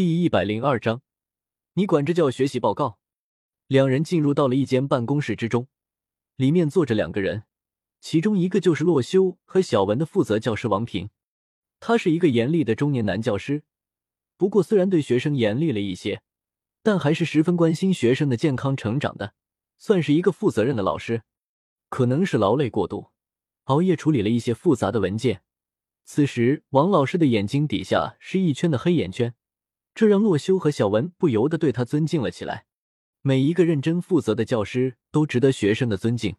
第一百零二章，你管这叫学习报告？两人进入到了一间办公室之中，里面坐着两个人，其中一个就是洛修和小文的负责教师王平。他是一个严厉的中年男教师，不过虽然对学生严厉了一些，但还是十分关心学生的健康成长的，算是一个负责任的老师。可能是劳累过度，熬夜处理了一些复杂的文件。此时，王老师的眼睛底下是一圈的黑眼圈，这让洛修和小文不由得对他尊敬了起来。每一个认真负责的教师都值得学生的尊敬。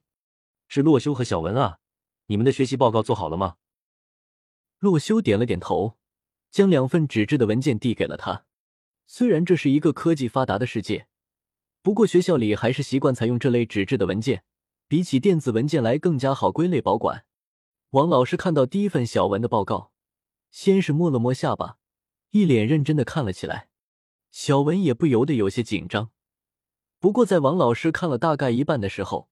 是洛修和小文啊，你们的学习报告做好了吗？洛修点了点头，将两份纸质的文件递给了他。虽然这是一个科技发达的世界，不过学校里还是习惯采用这类纸质的文件，比起电子文件来更加好归类保管。王老师看到第一份小文的报告，先是摸了摸下巴，一脸认真的看了起来。小文也不由得有些紧张。不过在王老师看了大概一半的时候，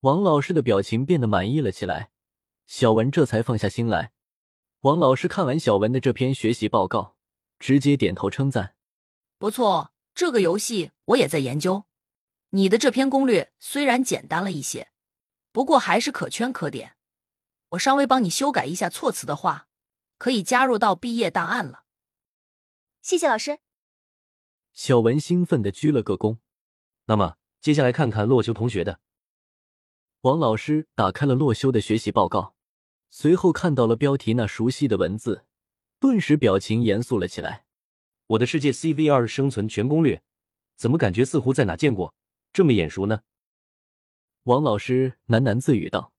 王老师的表情变得满意了起来，小文这才放下心来。王老师看完小文的这篇学习报告，直接点头称赞：“不错，这个游戏我也在研究。你的这篇攻略虽然简单了一些，不过还是可圈可点。”我稍微帮你修改一下措辞的话，可以加入到毕业档案了。谢谢老师。小文兴奋的鞠了个躬。那么接下来看看洛修同学的。王老师打开了洛修的学习报告，随后看到了标题那熟悉的文字，顿时表情严肃了起来。我的世界 CV 二生存全攻略，怎么感觉似乎在哪见过，这么眼熟呢？王老师喃喃自语道：“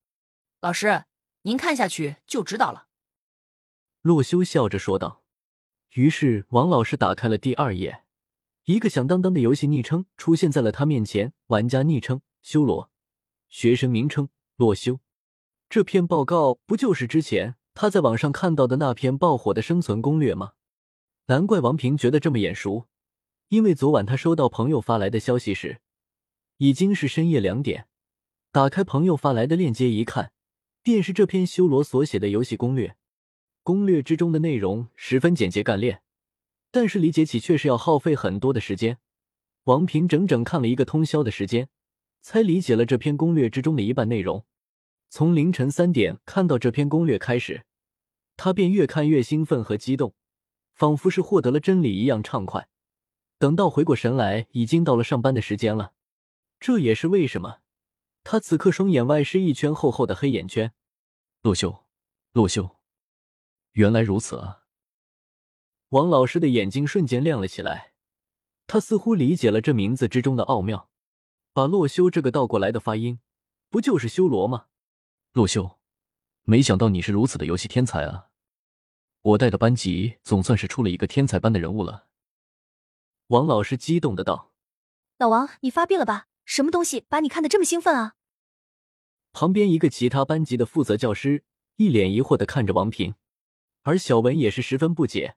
老师。”您看下去就知道了。”洛修笑着说道。于是王老师打开了第二页，一个响当当的游戏昵称出现在了他面前：玩家昵称修罗，学生名称洛修。这篇报告不就是之前他在网上看到的那篇爆火的生存攻略吗？难怪王平觉得这么眼熟，因为昨晚他收到朋友发来的消息时，已经是深夜两点。打开朋友发来的链接一看。便是这篇修罗所写的游戏攻略，攻略之中的内容十分简洁干练，但是理解起却是要耗费很多的时间。王平整整看了一个通宵的时间，才理解了这篇攻略之中的一半内容。从凌晨三点看到这篇攻略开始，他便越看越兴奋和激动，仿佛是获得了真理一样畅快。等到回过神来，已经到了上班的时间了。这也是为什么。他此刻双眼外是一圈厚厚的黑眼圈。洛修，洛修，原来如此啊！王老师的眼睛瞬间亮了起来，他似乎理解了这名字之中的奥妙。把洛修这个倒过来的发音，不就是修罗吗？洛修，没想到你是如此的游戏天才啊！我带的班级总算是出了一个天才般的人物了。王老师激动的道：“老王，你发病了吧？”什么东西把你看得这么兴奋啊？旁边一个其他班级的负责教师一脸疑惑的看着王平，而小文也是十分不解，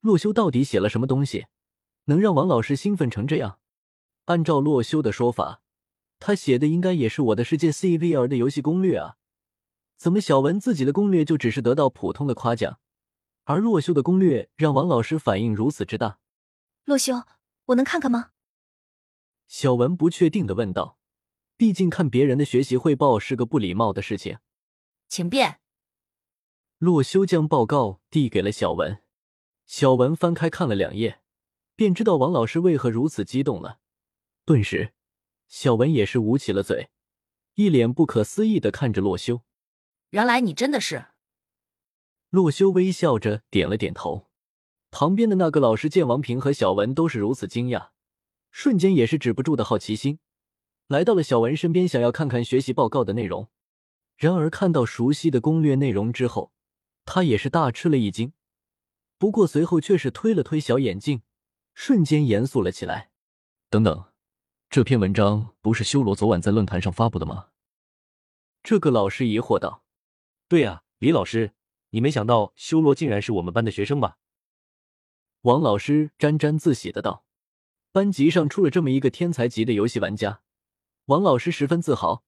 洛修到底写了什么东西，能让王老师兴奋成这样？按照洛修的说法，他写的应该也是我的世界 CVR 的游戏攻略啊，怎么小文自己的攻略就只是得到普通的夸奖，而洛修的攻略让王老师反应如此之大？洛修，我能看看吗？小文不确定的问道：“毕竟看别人的学习汇报是个不礼貌的事情。”请便。洛修将报告递给了小文，小文翻开看了两页，便知道王老师为何如此激动了。顿时，小文也是捂起了嘴，一脸不可思议的看着洛修。原来你真的是……洛修微笑着点了点头。旁边的那个老师见王平和小文都是如此惊讶。瞬间也是止不住的好奇心，来到了小文身边，想要看看学习报告的内容。然而看到熟悉的攻略内容之后，他也是大吃了一惊。不过随后却是推了推小眼镜，瞬间严肃了起来。等等，这篇文章不是修罗昨晚在论坛上发布的吗？这个老师疑惑道：“对呀，李老师，你没想到修罗竟然是我们班的学生吧？”王老师沾沾自喜的道。班级上出了这么一个天才级的游戏玩家，王老师十分自豪。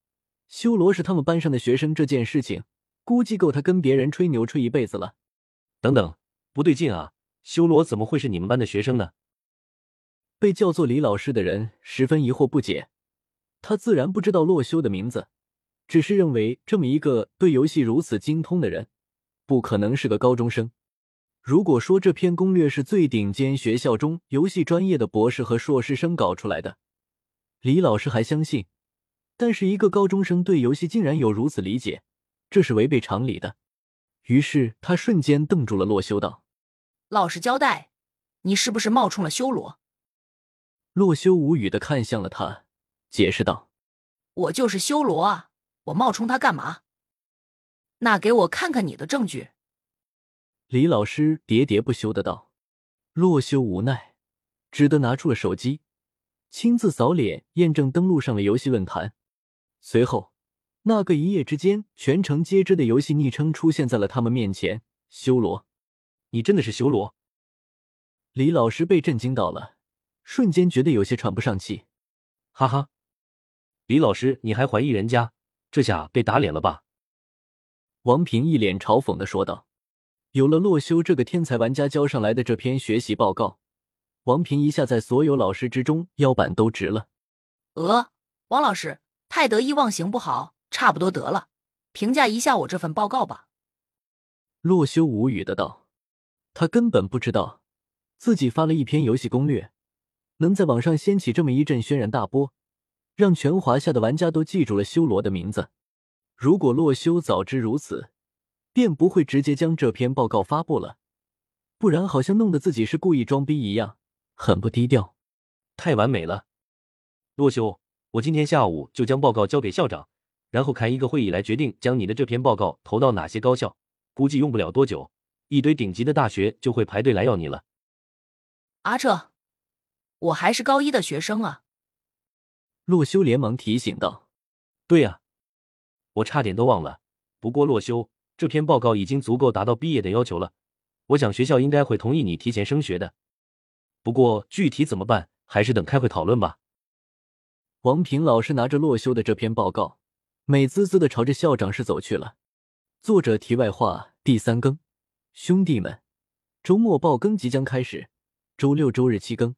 修罗是他们班上的学生，这件事情估计够他跟别人吹牛吹一辈子了。等等，不对劲啊！修罗怎么会是你们班的学生呢？被叫做李老师的人十分疑惑不解，他自然不知道洛修的名字，只是认为这么一个对游戏如此精通的人，不可能是个高中生。如果说这篇攻略是最顶尖学校中游戏专业的博士和硕士生搞出来的，李老师还相信。但是一个高中生对游戏竟然有如此理解，这是违背常理的。于是他瞬间瞪住了洛修，道：“老实交代，你是不是冒充了修罗？”洛修无语的看向了他，解释道：“我就是修罗啊，我冒充他干嘛？那给我看看你的证据。”李老师喋喋不休的道。洛修无奈，只得拿出了手机，亲自扫脸验证登录上了游戏论坛。随后，那个一夜之间全城皆知的游戏昵称出现在了他们面前。修罗，你真的是修罗？李老师被震惊到了。瞬间觉得有些喘不上气，哈哈，李老师，你还怀疑人家？这下被打脸了吧？王平一脸嘲讽的说道。有了洛修这个天才玩家交上来的这篇学习报告，王平一下在所有老师之中腰板都直了。呃，王老师太得意忘形不好，差不多得了，评价一下我这份报告吧。洛修无语的道，他根本不知道自己发了一篇游戏攻略。能在网上掀起这么一阵轩然大波，让全华夏的玩家都记住了修罗的名字。如果洛修早知如此，便不会直接将这篇报告发布了，不然好像弄得自己是故意装逼一样，很不低调。太完美了，洛修，我今天下午就将报告交给校长，然后开一个会议来决定将你的这篇报告投到哪些高校。估计用不了多久，一堆顶级的大学就会排队来要你了。阿彻。我还是高一的学生啊！洛修连忙提醒道：“对呀，我差点都忘了。不过洛修这篇报告已经足够达到毕业的要求了，我想学校应该会同意你提前升学的。不过具体怎么办，还是等开会讨论吧。”王平老师拿着洛修的这篇报告，美滋滋的朝着校长室走去了。作者题外话：第三更，兄弟们，周末爆更即将开始，周六周日七更。